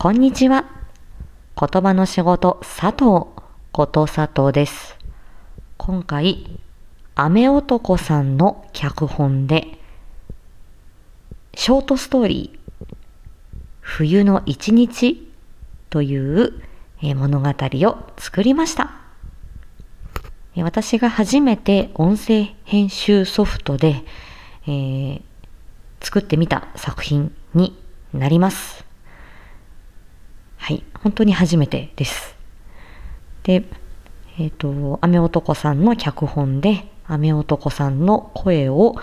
こんにちは。言葉の仕事佐藤こと佐藤です。今回、雨男さんの脚本で、ショートストーリー、冬の一日という物語を作りました。私が初めて音声編集ソフトで、えー作ってみた作品になります。はい、本当に初めてです。で、えっ、と、雨男さんの脚本で、雨男さんの声を、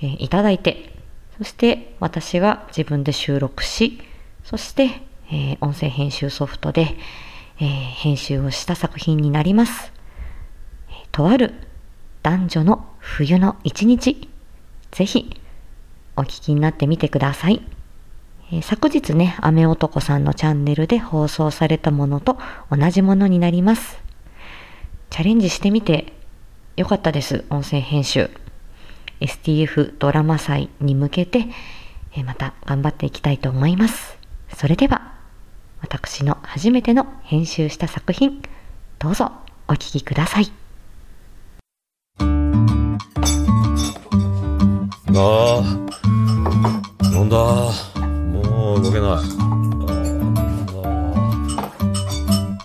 えーいただいて、そして私が自分で収録し、そして、えー音声編集ソフトで、えー編集をした作品になります。とある男女の冬の一日、ぜひお聞きになってみてください。昨日ね、雨男さんのチャンネルで放送されたものと同じものになります。チャレンジしてみてよかったです、音声編集。STF ドラマ祭に向けて、えまた頑張っていきたいと思います。それでは、私の初めての編集した作品、どうぞお聞きください。ああ、飲んだ。もう動けない。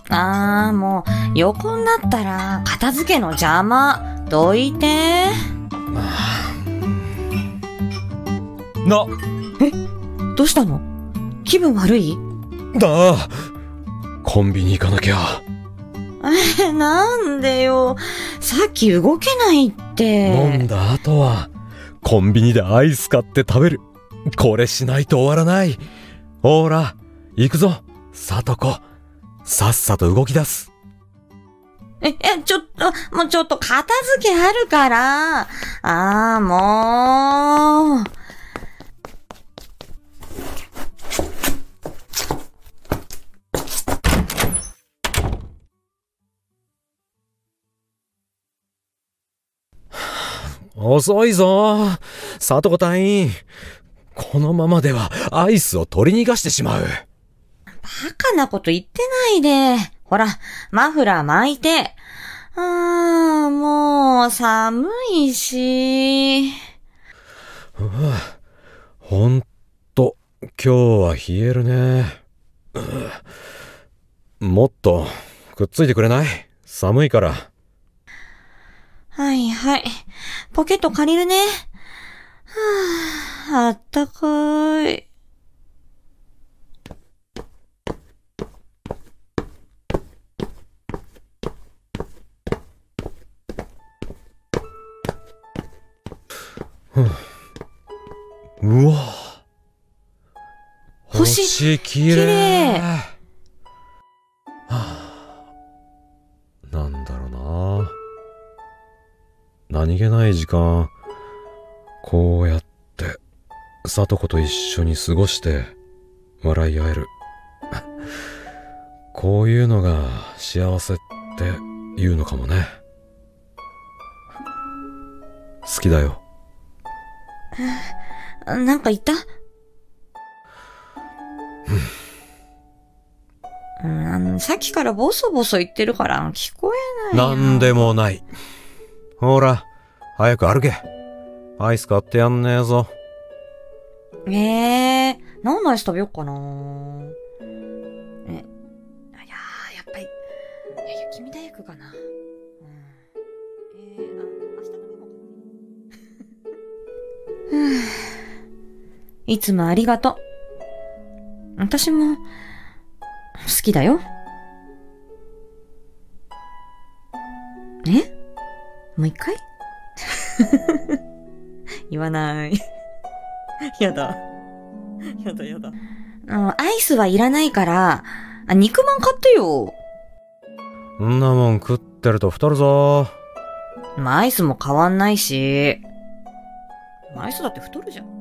ああー、もう、横になったら、片付けの邪魔。どいて。ーな、どうしたの？気分悪い？だあ、コンビニ行かなきゃ。え、なんでよ。さっき動けないって。飲んだ後は、コンビニでアイス買って食べる。これしないと終わらない。ほら、行くぞ、さとこ。さっさと動き出す。え、え、ちょっと、もうちょっと片付けあるから。あー、もう。遅いぞ。さとこ隊員。このままではアイスを取り逃がしてしまう。バカなこと言ってないで。ほら、マフラー巻いて。あー、もう、寒いし。ほんと、今日は冷えるね。うんもっと、くっついてくれない？寒いから。はいはい。ポケット借りるね。はあ、あったかい。うわ。星星きれいはあ、なんだろうな。何気ない時間、こうやって、さとこと一緒に過ごして、笑い合える。こういうのが幸せって言うのかもね。好きだよ。なんか言った？うん、さっきからボソボソ言ってるから聞こえないよ。なんでもない。ほら、早く歩け。アイス買ってやんねえぞ。ええー、何のアイス食べよっかなえ、あいやー、やっぱり、いや、雪見大福かな。うん。えー、あ、明日食べようかな。ふ ぅいつもありがとう。私も、好きだよ。え？もう一回？言わない。やだ。やだやだ。アイスはいらないから、あ、肉まん買ってよ。んなもん食ってると太るぞ。まあ、アイスも変わんないし。まあアイスだって太るじゃん。